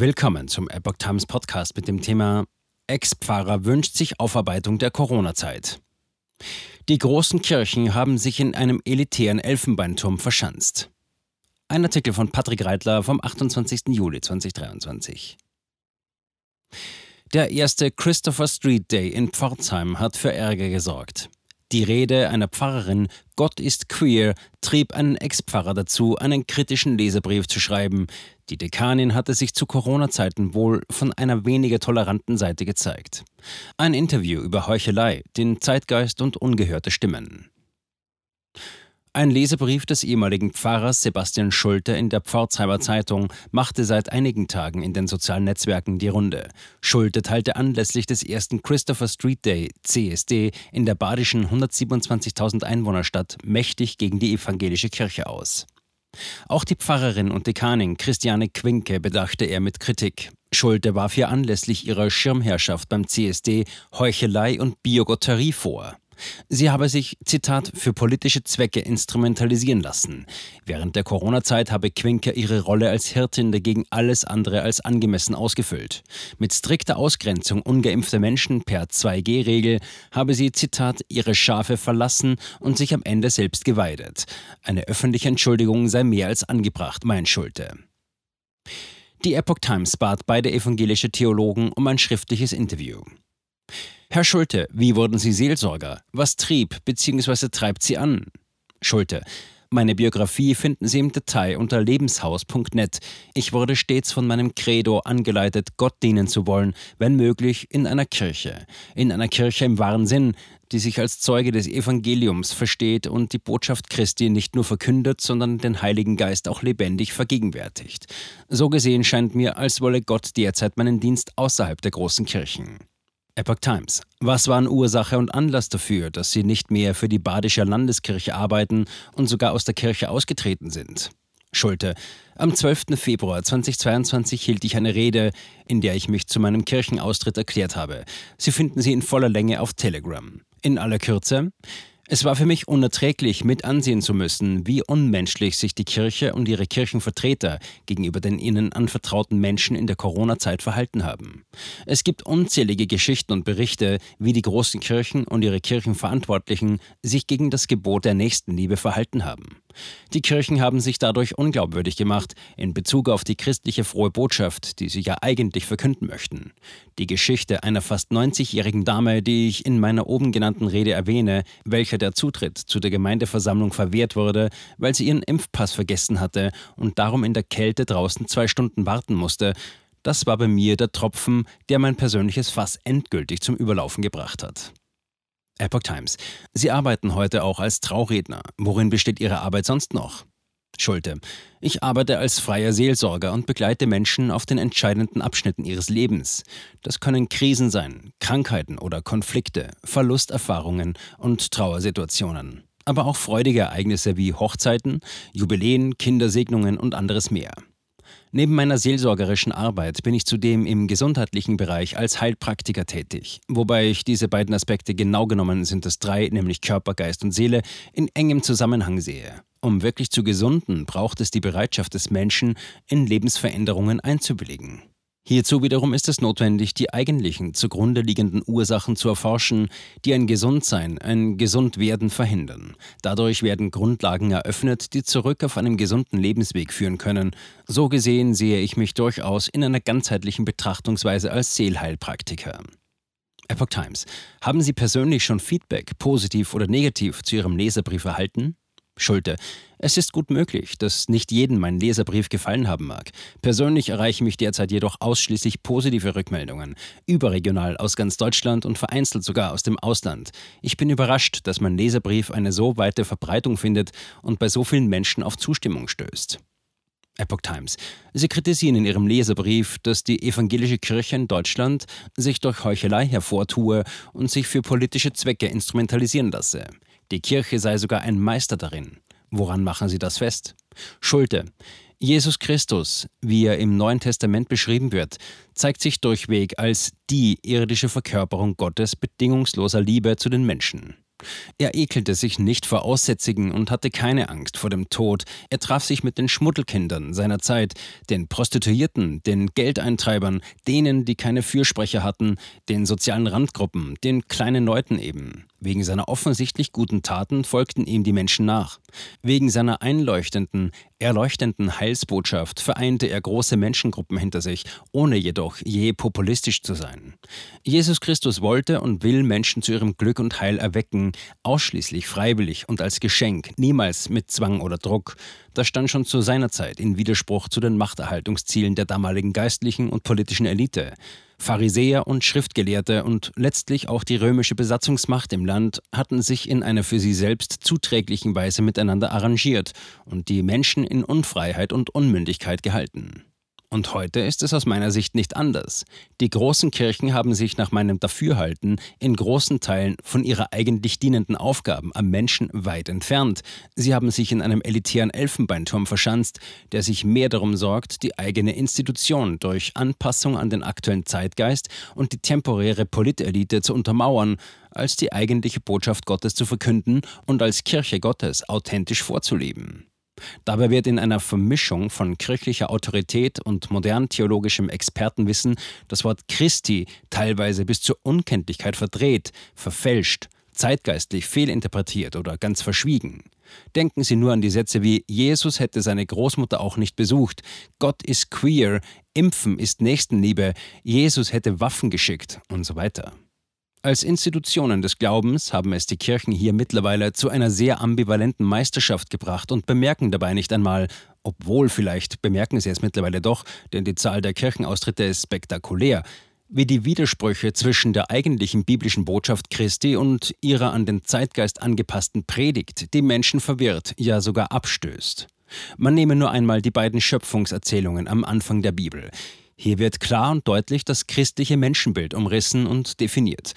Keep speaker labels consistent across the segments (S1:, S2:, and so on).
S1: Willkommen zum Epoch Times Podcast mit dem Thema Ex-Pfarrer wünscht sich Aufarbeitung der Corona-Zeit. Die großen Kirchen haben sich in einem elitären Elfenbeinturm verschanzt. Ein Artikel von Patrick Reitler vom 28. Juli 2023. Der erste Christopher Street Day in Pforzheim hat für Ärger gesorgt. Die Rede einer Pfarrerin Gott ist queer trieb einen Ex-Pfarrer dazu, einen kritischen Leserbrief zu schreiben. Die Dekanin hatte sich zu Corona-Zeiten wohl von einer weniger toleranten Seite gezeigt. Ein Interview über Heuchelei, den Zeitgeist und ungehörte Stimmen. Ein Leserbrief des ehemaligen Pfarrers Sebastian Schulte in der Pforzheimer Zeitung machte seit einigen Tagen in den sozialen Netzwerken die Runde. Schulte teilte anlässlich des ersten Christopher Street Day, CSD, in der badischen 127.000 Einwohnerstadt mächtig gegen die evangelische Kirche aus. Auch die Pfarrerin und Dekanin Christiane Quinke bedachte er mit Kritik. Schulte warf ihr anlässlich ihrer Schirmherrschaft beim CSD Heuchelei und Biogotterie vor. Sie habe sich, Zitat, für politische Zwecke instrumentalisieren lassen. Während der Corona-Zeit habe Quinker ihre Rolle als Hirtin dagegen alles andere als angemessen ausgefüllt. Mit strikter Ausgrenzung ungeimpfter Menschen per 2G-Regel habe sie, Zitat, ihre Schafe verlassen und sich am Ende selbst geweidet. Eine öffentliche Entschuldigung sei mehr als angebracht, mein Schulte. Die Epoch Times bat beide evangelische Theologen um ein schriftliches Interview. Herr Schulte, wie wurden Sie Seelsorger? Was trieb bzw. treibt Sie an? Schulte, meine Biografie finden Sie im Detail unter lebenshaus.net. Ich wurde stets von meinem Credo angeleitet, Gott dienen zu wollen, wenn möglich in einer Kirche. In einer Kirche im wahren Sinn, die sich als Zeuge des Evangeliums versteht und die Botschaft Christi nicht nur verkündet, sondern den Heiligen Geist auch lebendig vergegenwärtigt. So gesehen scheint mir, als wolle Gott derzeit meinen Dienst außerhalb der großen Kirchen. Epoch Times. Was waren Ursache und Anlass dafür, dass Sie nicht mehr für die Badische Landeskirche arbeiten und sogar aus der Kirche ausgetreten sind? Schulte. Am 12. Februar 2022 hielt ich eine Rede, in der ich mich zu meinem Kirchenaustritt erklärt habe. Sie finden sie in voller Länge auf Telegram. In aller Kürze. Es war für mich unerträglich, mit ansehen zu müssen, wie unmenschlich sich die Kirche und ihre Kirchenvertreter gegenüber den ihnen anvertrauten Menschen in der Corona-Zeit verhalten haben. Es gibt unzählige Geschichten und Berichte, wie die großen Kirchen und ihre Kirchenverantwortlichen sich gegen das Gebot der Nächstenliebe verhalten haben. Die Kirchen haben sich dadurch unglaubwürdig gemacht in Bezug auf die christliche frohe Botschaft, die sie ja eigentlich verkünden möchten. Die Geschichte einer fast 90-jährigen Dame, die ich in meiner oben genannten Rede erwähne, welcher der Zutritt zu der Gemeindeversammlung verwehrt wurde, weil sie ihren Impfpass vergessen hatte und darum in der Kälte draußen zwei Stunden warten musste, das war bei mir der Tropfen, der mein persönliches Fass endgültig zum Überlaufen gebracht hat. Epoch Times. Sie arbeiten heute auch als Trauredner. Worin besteht Ihre Arbeit sonst noch? Schulte. Ich arbeite als freier Seelsorger und begleite Menschen auf den entscheidenden Abschnitten ihres Lebens. Das können Krisen sein, Krankheiten oder Konflikte, Verlusterfahrungen und Trauersituationen. Aber auch freudige Ereignisse wie Hochzeiten, Jubiläen, Kindersegnungen und anderes mehr. Neben meiner seelsorgerischen Arbeit bin ich zudem im gesundheitlichen Bereich als Heilpraktiker tätig, wobei ich diese beiden Aspekte genau genommen sind es drei, nämlich Körper, Geist und Seele, in engem Zusammenhang sehe. Um wirklich zu gesunden, braucht es die Bereitschaft des Menschen, in Lebensveränderungen einzuwilligen. Hierzu wiederum ist es notwendig, die eigentlichen zugrunde liegenden Ursachen zu erforschen, die ein Gesundsein, ein Gesundwerden verhindern. Dadurch werden Grundlagen eröffnet, die zurück auf einen gesunden Lebensweg führen können. So gesehen sehe ich mich durchaus in einer ganzheitlichen Betrachtungsweise als Seelheilpraktiker. Epoch Times. Haben Sie persönlich schon Feedback, positiv oder negativ, zu Ihrem Leserbrief erhalten? Schulte. Es ist gut möglich, dass nicht jedem mein Leserbrief gefallen haben mag. Persönlich erreichen mich derzeit jedoch ausschließlich positive Rückmeldungen, überregional aus ganz Deutschland und vereinzelt sogar aus dem Ausland. Ich bin überrascht, dass mein Leserbrief eine so weite Verbreitung findet und bei so vielen Menschen auf Zustimmung stößt. Epoch Times. Sie kritisieren in ihrem Leserbrief, dass die evangelische Kirche in Deutschland sich durch Heuchelei hervortue und sich für politische Zwecke instrumentalisieren lasse. Die Kirche sei sogar ein Meister darin. Woran machen Sie das fest? Schulte. Jesus Christus, wie er im Neuen Testament beschrieben wird, zeigt sich durchweg als die irdische Verkörperung Gottes bedingungsloser Liebe zu den Menschen. Er ekelte sich nicht vor Aussätzigen und hatte keine Angst vor dem Tod. Er traf sich mit den Schmuddelkindern seiner Zeit, den Prostituierten, den Geldeintreibern, denen, die keine Fürsprecher hatten, den sozialen Randgruppen, den kleinen Leuten eben. Wegen seiner offensichtlich guten Taten folgten ihm die Menschen nach. Wegen seiner einleuchtenden, erleuchtenden Heilsbotschaft vereinte er große Menschengruppen hinter sich, ohne jedoch je populistisch zu sein. Jesus Christus wollte und will Menschen zu ihrem Glück und Heil erwecken, ausschließlich freiwillig und als Geschenk, niemals mit Zwang oder Druck. Das stand schon zu seiner Zeit in Widerspruch zu den Machterhaltungszielen der damaligen geistlichen und politischen Elite. Pharisäer und Schriftgelehrte und letztlich auch die römische Besatzungsmacht im Land hatten sich in einer für sie selbst zuträglichen Weise miteinander arrangiert und die Menschen in Unfreiheit und Unmündigkeit gehalten. Und heute ist es aus meiner Sicht nicht anders. Die großen Kirchen haben sich nach meinem Dafürhalten in großen Teilen von ihrer eigentlich dienenden Aufgaben am Menschen weit entfernt. Sie haben sich in einem elitären Elfenbeinturm verschanzt, der sich mehr darum sorgt, die eigene Institution durch Anpassung an den aktuellen Zeitgeist und die temporäre Politelite zu untermauern, als die eigentliche Botschaft Gottes zu verkünden und als Kirche Gottes authentisch vorzuleben. Dabei wird in einer Vermischung von kirchlicher Autorität und modern theologischem Expertenwissen das Wort Christi teilweise bis zur Unkenntlichkeit verdreht, verfälscht, zeitgeistlich fehlinterpretiert oder ganz verschwiegen. Denken Sie nur an die Sätze wie Jesus hätte seine Großmutter auch nicht besucht, Gott ist queer, Impfen ist Nächstenliebe, Jesus hätte Waffen geschickt und so weiter. Als Institutionen des Glaubens haben es die Kirchen hier mittlerweile zu einer sehr ambivalenten Meisterschaft gebracht und bemerken dabei nicht einmal, obwohl vielleicht bemerken sie es mittlerweile doch, denn die Zahl der Kirchenaustritte ist spektakulär, wie die Widersprüche zwischen der eigentlichen biblischen Botschaft Christi und ihrer an den Zeitgeist angepassten Predigt die Menschen verwirrt, ja sogar abstößt. Man nehme nur einmal die beiden Schöpfungserzählungen am Anfang der Bibel. Hier wird klar und deutlich das christliche Menschenbild umrissen und definiert.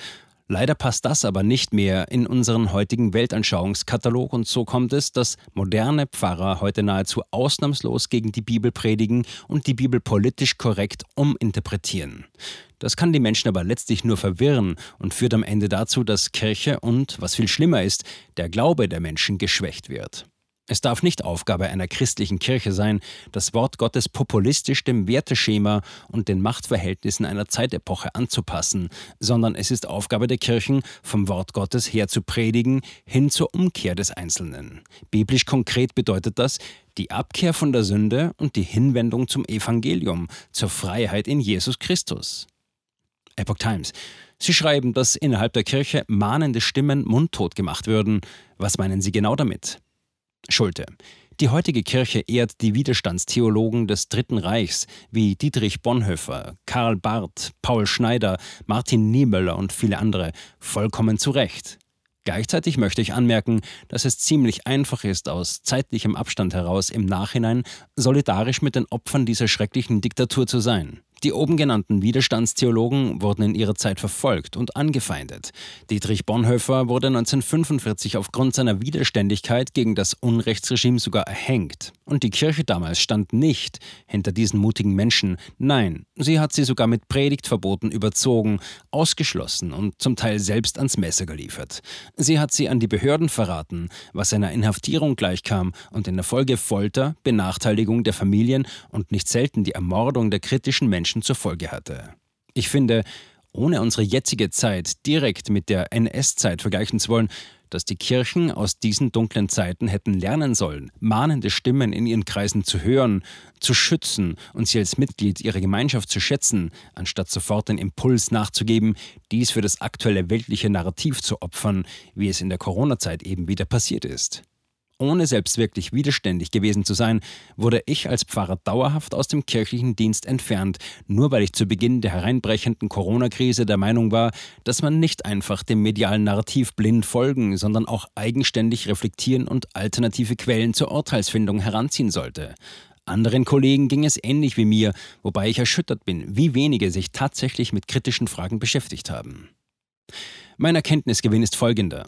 S1: Leider passt das aber nicht mehr in unseren heutigen Weltanschauungskatalog und so kommt es, dass moderne Pfarrer heute nahezu ausnahmslos gegen die Bibel predigen und die Bibel politisch korrekt uminterpretieren. Das kann die Menschen aber letztlich nur verwirren und führt am Ende dazu, dass Kirche und, was viel schlimmer ist, der Glaube der Menschen geschwächt wird. Es darf nicht Aufgabe einer christlichen Kirche sein, das Wort Gottes populistisch dem Werteschema und den Machtverhältnissen einer Zeitepoche anzupassen, sondern es ist Aufgabe der Kirchen, vom Wort Gottes her zu predigen, hin zur Umkehr des Einzelnen. Biblisch konkret bedeutet das die Abkehr von der Sünde und die Hinwendung zum Evangelium, zur Freiheit in Jesus Christus. Epoch Times. Sie schreiben, dass innerhalb der Kirche mahnende Stimmen mundtot gemacht würden. Was meinen Sie genau damit? Schulte. Die heutige Kirche ehrt die Widerstandstheologen des Dritten Reichs wie Dietrich Bonhoeffer, Karl Barth, Paul Schneider, Martin Niemöller und viele andere vollkommen zu Recht. Gleichzeitig möchte ich anmerken, dass es ziemlich einfach ist, aus zeitlichem Abstand heraus im Nachhinein solidarisch mit den Opfern dieser schrecklichen Diktatur zu sein. Die oben genannten Widerstandstheologen wurden in ihrer Zeit verfolgt und angefeindet. Dietrich Bonhoeffer wurde 1945 aufgrund seiner Widerständigkeit gegen das Unrechtsregime sogar erhängt. Und die Kirche damals stand nicht hinter diesen mutigen Menschen. Nein, sie hat sie sogar mit Predigtverboten überzogen, ausgeschlossen und zum Teil selbst ans Messer geliefert. Sie hat sie an die Behörden verraten, was einer Inhaftierung gleichkam und in der Folge Folter, Benachteiligung der Familien und nicht selten die Ermordung der kritischen Menschen zur Folge hatte. Ich finde, ohne unsere jetzige Zeit direkt mit der NS-Zeit vergleichen zu wollen, dass die Kirchen aus diesen dunklen Zeiten hätten lernen sollen, mahnende Stimmen in ihren Kreisen zu hören, zu schützen und sie als Mitglied ihrer Gemeinschaft zu schätzen, anstatt sofort den Impuls nachzugeben, dies für das aktuelle weltliche Narrativ zu opfern, wie es in der Corona-Zeit eben wieder passiert ist. Ohne selbst wirklich widerständig gewesen zu sein, wurde ich als Pfarrer dauerhaft aus dem kirchlichen Dienst entfernt, nur weil ich zu Beginn der hereinbrechenden Corona-Krise der Meinung war, dass man nicht einfach dem medialen Narrativ blind folgen, sondern auch eigenständig reflektieren und alternative Quellen zur Urteilsfindung heranziehen sollte. Anderen Kollegen ging es ähnlich wie mir, wobei ich erschüttert bin, wie wenige sich tatsächlich mit kritischen Fragen beschäftigt haben. Mein Erkenntnisgewinn ist folgender.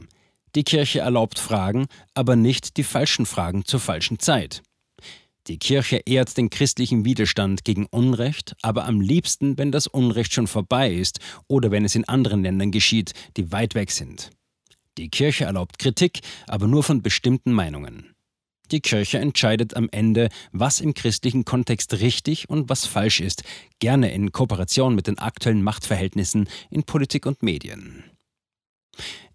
S1: Die Kirche erlaubt Fragen, aber nicht die falschen Fragen zur falschen Zeit. Die Kirche ehrt den christlichen Widerstand gegen Unrecht, aber am liebsten, wenn das Unrecht schon vorbei ist oder wenn es in anderen Ländern geschieht, die weit weg sind. Die Kirche erlaubt Kritik, aber nur von bestimmten Meinungen. Die Kirche entscheidet am Ende, was im christlichen Kontext richtig und was falsch ist, gerne in Kooperation mit den aktuellen Machtverhältnissen in Politik und Medien.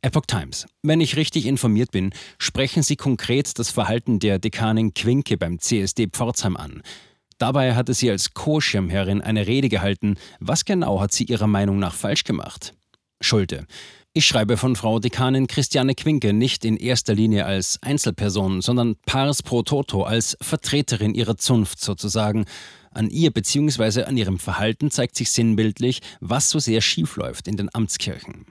S1: Epoch Times. Wenn ich richtig informiert bin, sprechen Sie konkret das Verhalten der Dekanin Quinke beim CSD Pforzheim an. Dabei hatte sie als Co-Schirmherrin eine Rede gehalten. Was genau hat sie ihrer Meinung nach falsch gemacht? Schulte. Ich schreibe von Frau Dekanin Christiane Quinke nicht in erster Linie als Einzelperson, sondern pars pro toto als Vertreterin ihrer Zunft sozusagen. An ihr bzw. an ihrem Verhalten zeigt sich sinnbildlich, was so sehr schiefläuft in den Amtskirchen.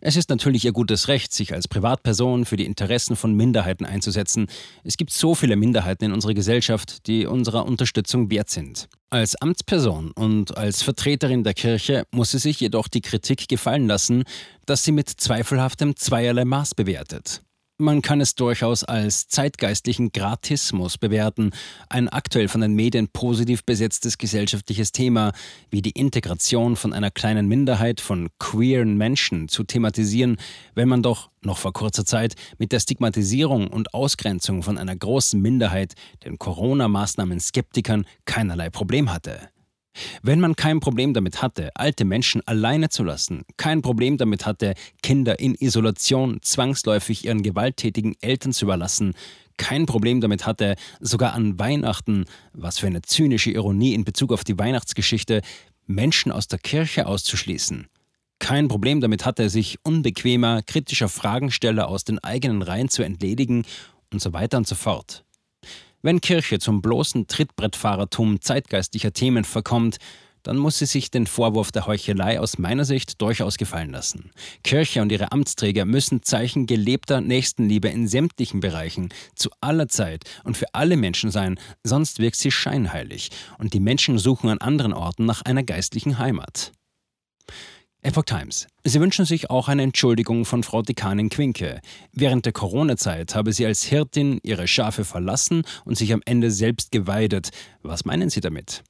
S1: Es ist natürlich ihr gutes Recht, sich als Privatperson für die Interessen von Minderheiten einzusetzen. Es gibt so viele Minderheiten in unserer Gesellschaft, die unserer Unterstützung wert sind. Als Amtsperson und als Vertreterin der Kirche muss sie sich jedoch die Kritik gefallen lassen, dass sie mit zweifelhaftem zweierlei Maß bewertet. Man kann es durchaus als zeitgeistlichen Gratismus bewerten, ein aktuell von den Medien positiv besetztes gesellschaftliches Thema wie die Integration von einer kleinen Minderheit von queeren Menschen zu thematisieren, wenn man doch noch vor kurzer Zeit mit der Stigmatisierung und Ausgrenzung von einer großen Minderheit, den Corona-Maßnahmen Skeptikern, keinerlei Problem hatte. Wenn man kein Problem damit hatte, alte Menschen alleine zu lassen, kein Problem damit hatte, Kinder in Isolation zwangsläufig ihren gewalttätigen Eltern zu überlassen, kein Problem damit hatte, sogar an Weihnachten, was für eine zynische Ironie in Bezug auf die Weihnachtsgeschichte, Menschen aus der Kirche auszuschließen, kein Problem damit hatte, sich unbequemer, kritischer Fragensteller aus den eigenen Reihen zu entledigen und so weiter und so fort. Wenn Kirche zum bloßen Trittbrettfahrertum zeitgeistlicher Themen verkommt, dann muss sie sich den Vorwurf der Heuchelei aus meiner Sicht durchaus gefallen lassen. Kirche und ihre Amtsträger müssen Zeichen gelebter Nächstenliebe in sämtlichen Bereichen, zu aller Zeit und für alle Menschen sein, sonst wirkt sie scheinheilig und die Menschen suchen an anderen Orten nach einer geistlichen Heimat. Epoch Times. Sie wünschen sich auch eine Entschuldigung von Frau Dekanin Quinke. Während der Corona-Zeit habe sie als Hirtin ihre Schafe verlassen und sich am Ende selbst geweidet. Was meinen Sie damit?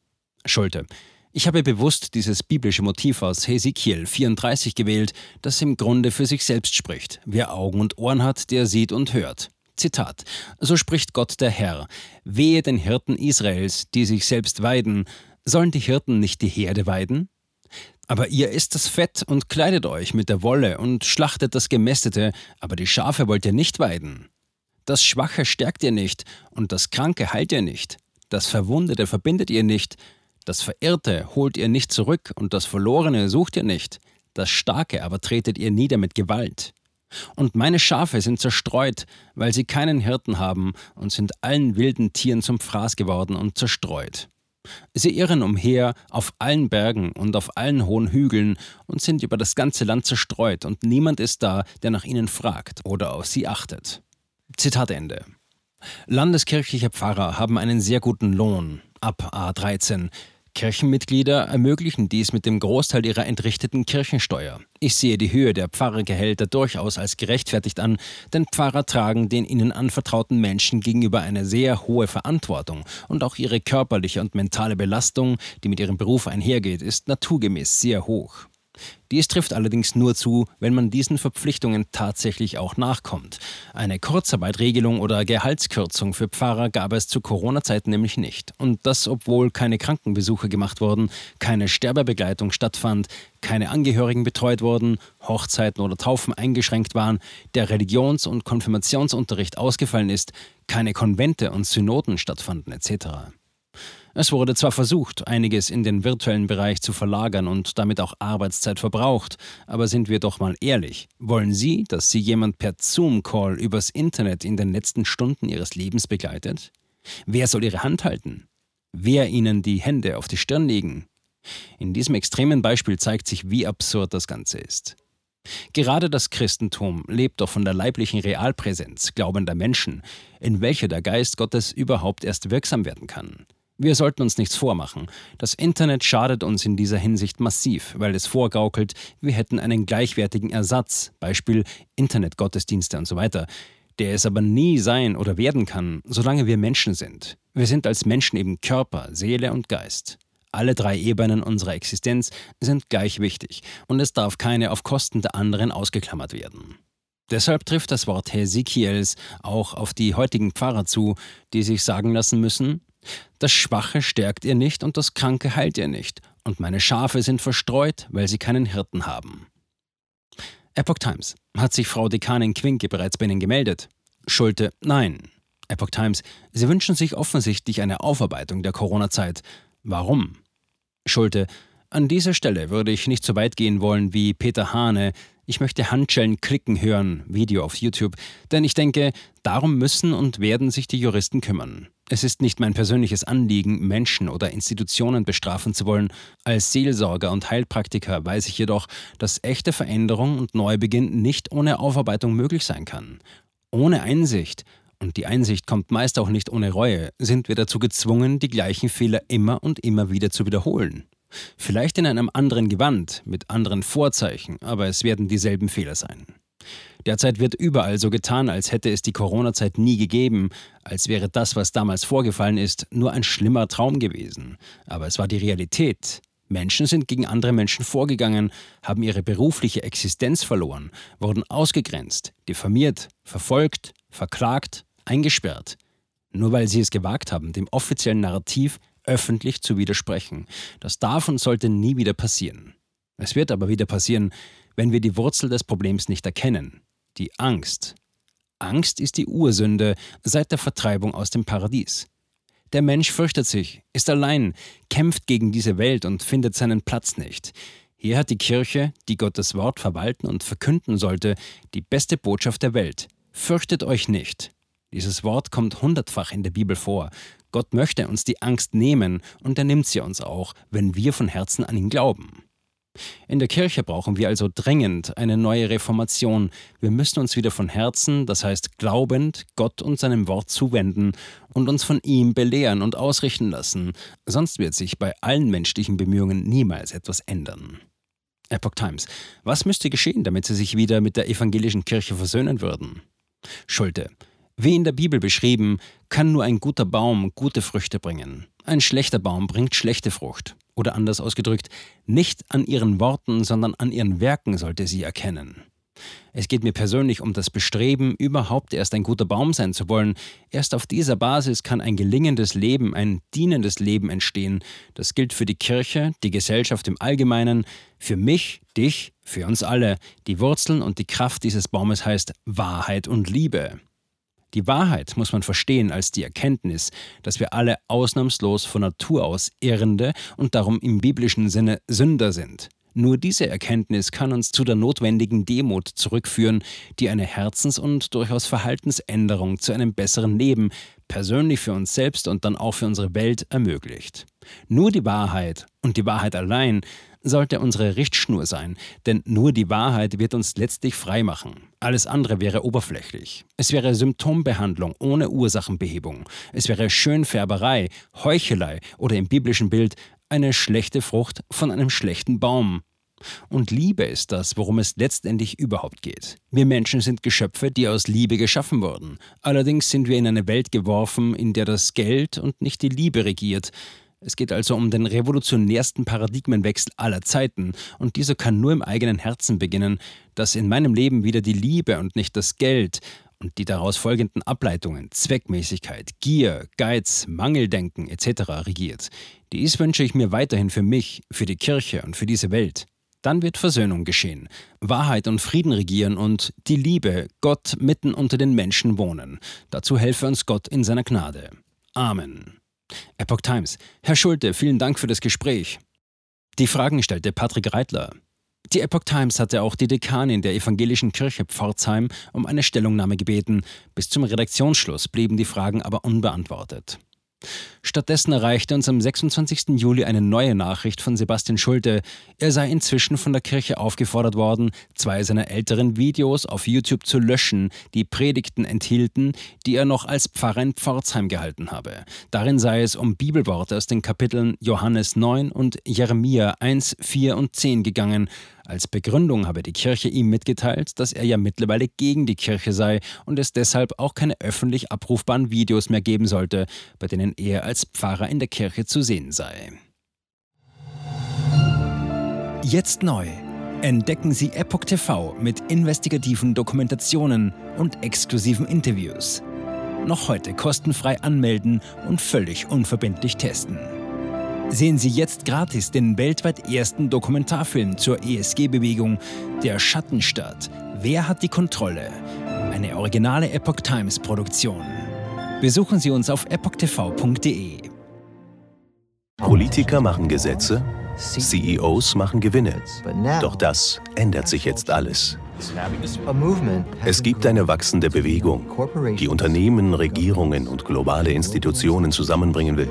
S1: Schulte. Ich habe bewusst dieses biblische Motiv aus Hesekiel 34 gewählt, das im Grunde für sich selbst spricht. Wer Augen und Ohren hat, der sieht und hört. Zitat. So spricht Gott der Herr. Wehe den Hirten Israels, die sich selbst weiden. Sollen die Hirten nicht die Herde weiden? Aber ihr isst das Fett und kleidet euch mit der Wolle und schlachtet das Gemästete, aber die Schafe wollt ihr nicht weiden. Das Schwache stärkt ihr nicht und das Kranke heilt ihr nicht. Das Verwundete verbindet ihr nicht. Das Verirrte holt ihr nicht zurück und das Verlorene sucht ihr nicht. Das Starke aber tretet ihr nieder mit Gewalt. Und meine Schafe sind zerstreut, weil sie keinen Hirten haben und sind allen wilden Tieren zum Fraß geworden und zerstreut. Sie irren umher auf allen Bergen und auf allen hohen Hügeln und sind über das ganze Land zerstreut, und niemand ist da, der nach ihnen fragt oder auf sie achtet. Zitat Ende. Landeskirchliche Pfarrer haben einen sehr guten Lohn, ab A13. Kirchenmitglieder ermöglichen dies mit dem Großteil ihrer entrichteten Kirchensteuer. Ich sehe die Höhe der Pfarrergehälter durchaus als gerechtfertigt an, denn Pfarrer tragen den ihnen anvertrauten Menschen gegenüber eine sehr hohe Verantwortung und auch ihre körperliche und mentale Belastung, die mit ihrem Beruf einhergeht, ist naturgemäß sehr hoch. Dies trifft allerdings nur zu, wenn man diesen Verpflichtungen tatsächlich auch nachkommt. Eine Kurzarbeitregelung oder Gehaltskürzung für Pfarrer gab es zu Corona-Zeiten nämlich nicht. Und das, obwohl keine Krankenbesuche gemacht wurden, keine Sterbebegleitung stattfand, keine Angehörigen betreut wurden, Hochzeiten oder Taufen eingeschränkt waren, der Religions- und Konfirmationsunterricht ausgefallen ist, keine Konvente und Synoden stattfanden etc. Es wurde zwar versucht, einiges in den virtuellen Bereich zu verlagern und damit auch Arbeitszeit verbraucht, aber sind wir doch mal ehrlich. Wollen Sie, dass Sie jemand per Zoom-Call übers Internet in den letzten Stunden Ihres Lebens begleitet? Wer soll Ihre Hand halten? Wer Ihnen die Hände auf die Stirn legen? In diesem extremen Beispiel zeigt sich, wie absurd das Ganze ist. Gerade das Christentum lebt doch von der leiblichen Realpräsenz glaubender Menschen, in welcher der Geist Gottes überhaupt erst wirksam werden kann. Wir sollten uns nichts vormachen. Das Internet schadet uns in dieser Hinsicht massiv, weil es vorgaukelt, wir hätten einen gleichwertigen Ersatz, Beispiel Internetgottesdienste und so weiter, der es aber nie sein oder werden kann, solange wir Menschen sind. Wir sind als Menschen eben Körper, Seele und Geist. Alle drei Ebenen unserer Existenz sind gleich wichtig und es darf keine auf Kosten der anderen ausgeklammert werden. Deshalb trifft das Wort Hesekiels auch auf die heutigen Pfarrer zu, die sich sagen lassen müssen, das Schwache stärkt ihr nicht und das Kranke heilt ihr nicht, und meine Schafe sind verstreut, weil sie keinen Hirten haben. Epoch Times. Hat sich Frau Dekanin Quinke bereits bei Ihnen gemeldet? Schulte, nein. Epoch Times. Sie wünschen sich offensichtlich eine Aufarbeitung der Corona-Zeit. Warum? Schulte, an dieser Stelle würde ich nicht so weit gehen wollen wie Peter Hane. Ich möchte Handschellen klicken hören, Video auf YouTube, denn ich denke, darum müssen und werden sich die Juristen kümmern. Es ist nicht mein persönliches Anliegen, Menschen oder Institutionen bestrafen zu wollen. Als Seelsorger und Heilpraktiker weiß ich jedoch, dass echte Veränderung und Neubeginn nicht ohne Aufarbeitung möglich sein kann. Ohne Einsicht, und die Einsicht kommt meist auch nicht ohne Reue, sind wir dazu gezwungen, die gleichen Fehler immer und immer wieder zu wiederholen. Vielleicht in einem anderen Gewand, mit anderen Vorzeichen, aber es werden dieselben Fehler sein. Derzeit wird überall so getan, als hätte es die Corona-Zeit nie gegeben, als wäre das, was damals vorgefallen ist, nur ein schlimmer Traum gewesen. Aber es war die Realität. Menschen sind gegen andere Menschen vorgegangen, haben ihre berufliche Existenz verloren, wurden ausgegrenzt, diffamiert, verfolgt, verklagt, eingesperrt. Nur weil sie es gewagt haben, dem offiziellen Narrativ öffentlich zu widersprechen. Das darf und sollte nie wieder passieren. Es wird aber wieder passieren, wenn wir die Wurzel des Problems nicht erkennen, die Angst. Angst ist die Ursünde seit der Vertreibung aus dem Paradies. Der Mensch fürchtet sich, ist allein, kämpft gegen diese Welt und findet seinen Platz nicht. Hier hat die Kirche, die Gottes Wort verwalten und verkünden sollte, die beste Botschaft der Welt. Fürchtet euch nicht. Dieses Wort kommt hundertfach in der Bibel vor. Gott möchte uns die Angst nehmen und er nimmt sie uns auch, wenn wir von Herzen an ihn glauben. In der Kirche brauchen wir also dringend eine neue Reformation. Wir müssen uns wieder von Herzen, das heißt glaubend, Gott und seinem Wort zuwenden und uns von ihm belehren und ausrichten lassen. Sonst wird sich bei allen menschlichen Bemühungen niemals etwas ändern. Epoch Times. Was müsste geschehen, damit sie sich wieder mit der evangelischen Kirche versöhnen würden? Schulte. Wie in der Bibel beschrieben, kann nur ein guter Baum gute Früchte bringen. Ein schlechter Baum bringt schlechte Frucht. Oder anders ausgedrückt, nicht an ihren Worten, sondern an ihren Werken sollte sie erkennen. Es geht mir persönlich um das Bestreben, überhaupt erst ein guter Baum sein zu wollen. Erst auf dieser Basis kann ein gelingendes Leben, ein dienendes Leben entstehen. Das gilt für die Kirche, die Gesellschaft im Allgemeinen, für mich, dich, für uns alle. Die Wurzeln und die Kraft dieses Baumes heißt Wahrheit und Liebe. Die Wahrheit muss man verstehen als die Erkenntnis, dass wir alle ausnahmslos von Natur aus Irrende und darum im biblischen Sinne Sünder sind. Nur diese Erkenntnis kann uns zu der notwendigen Demut zurückführen, die eine Herzens- und durchaus Verhaltensänderung zu einem besseren Leben, persönlich für uns selbst und dann auch für unsere Welt, ermöglicht. Nur die Wahrheit und die Wahrheit allein sollte unsere Richtschnur sein, denn nur die Wahrheit wird uns letztlich frei machen. Alles andere wäre oberflächlich. Es wäre Symptombehandlung ohne Ursachenbehebung. Es wäre Schönfärberei, Heuchelei oder im biblischen Bild eine schlechte Frucht von einem schlechten Baum. Und Liebe ist das, worum es letztendlich überhaupt geht. Wir Menschen sind Geschöpfe, die aus Liebe geschaffen wurden. Allerdings sind wir in eine Welt geworfen, in der das Geld und nicht die Liebe regiert. Es geht also um den revolutionärsten Paradigmenwechsel aller Zeiten, und dieser kann nur im eigenen Herzen beginnen, dass in meinem Leben wieder die Liebe und nicht das Geld und die daraus folgenden Ableitungen Zweckmäßigkeit, Gier, Geiz, Mangeldenken etc. regiert. Dies wünsche ich mir weiterhin für mich, für die Kirche und für diese Welt. Dann wird Versöhnung geschehen, Wahrheit und Frieden regieren und die Liebe, Gott mitten unter den Menschen wohnen. Dazu helfe uns Gott in seiner Gnade. Amen. Epoch Times. Herr Schulte, vielen Dank für das Gespräch. Die Fragen stellte Patrick Reitler. Die Epoch Times hatte auch die Dekanin der evangelischen Kirche Pforzheim um eine Stellungnahme gebeten. Bis zum Redaktionsschluss blieben die Fragen aber unbeantwortet. Stattdessen erreichte uns am 26. Juli eine neue Nachricht von Sebastian Schulte. Er sei inzwischen von der Kirche aufgefordert worden, zwei seiner älteren Videos auf YouTube zu löschen, die Predigten enthielten, die er noch als Pfarrer in Pforzheim gehalten habe. Darin sei es um Bibelworte aus den Kapiteln Johannes 9 und Jeremia 1, 4 und 10 gegangen, als Begründung habe die Kirche ihm mitgeteilt, dass er ja mittlerweile gegen die Kirche sei und es deshalb auch keine öffentlich abrufbaren Videos mehr geben sollte, bei denen er als Pfarrer in der Kirche zu sehen sei.
S2: Jetzt neu.
S1: Entdecken Sie Epoch TV mit investigativen Dokumentationen und exklusiven Interviews. Noch heute kostenfrei anmelden und völlig unverbindlich testen. Sehen Sie jetzt gratis den weltweit ersten Dokumentarfilm zur ESG-Bewegung Der Schattenstaat. Wer hat die Kontrolle? Eine originale Epoch Times Produktion. Besuchen Sie uns auf epochtv.de.
S2: Politiker machen Gesetze, CEOs machen Gewinne. Doch das ändert sich jetzt alles. Es gibt eine wachsende Bewegung, die Unternehmen, Regierungen und globale Institutionen zusammenbringen will.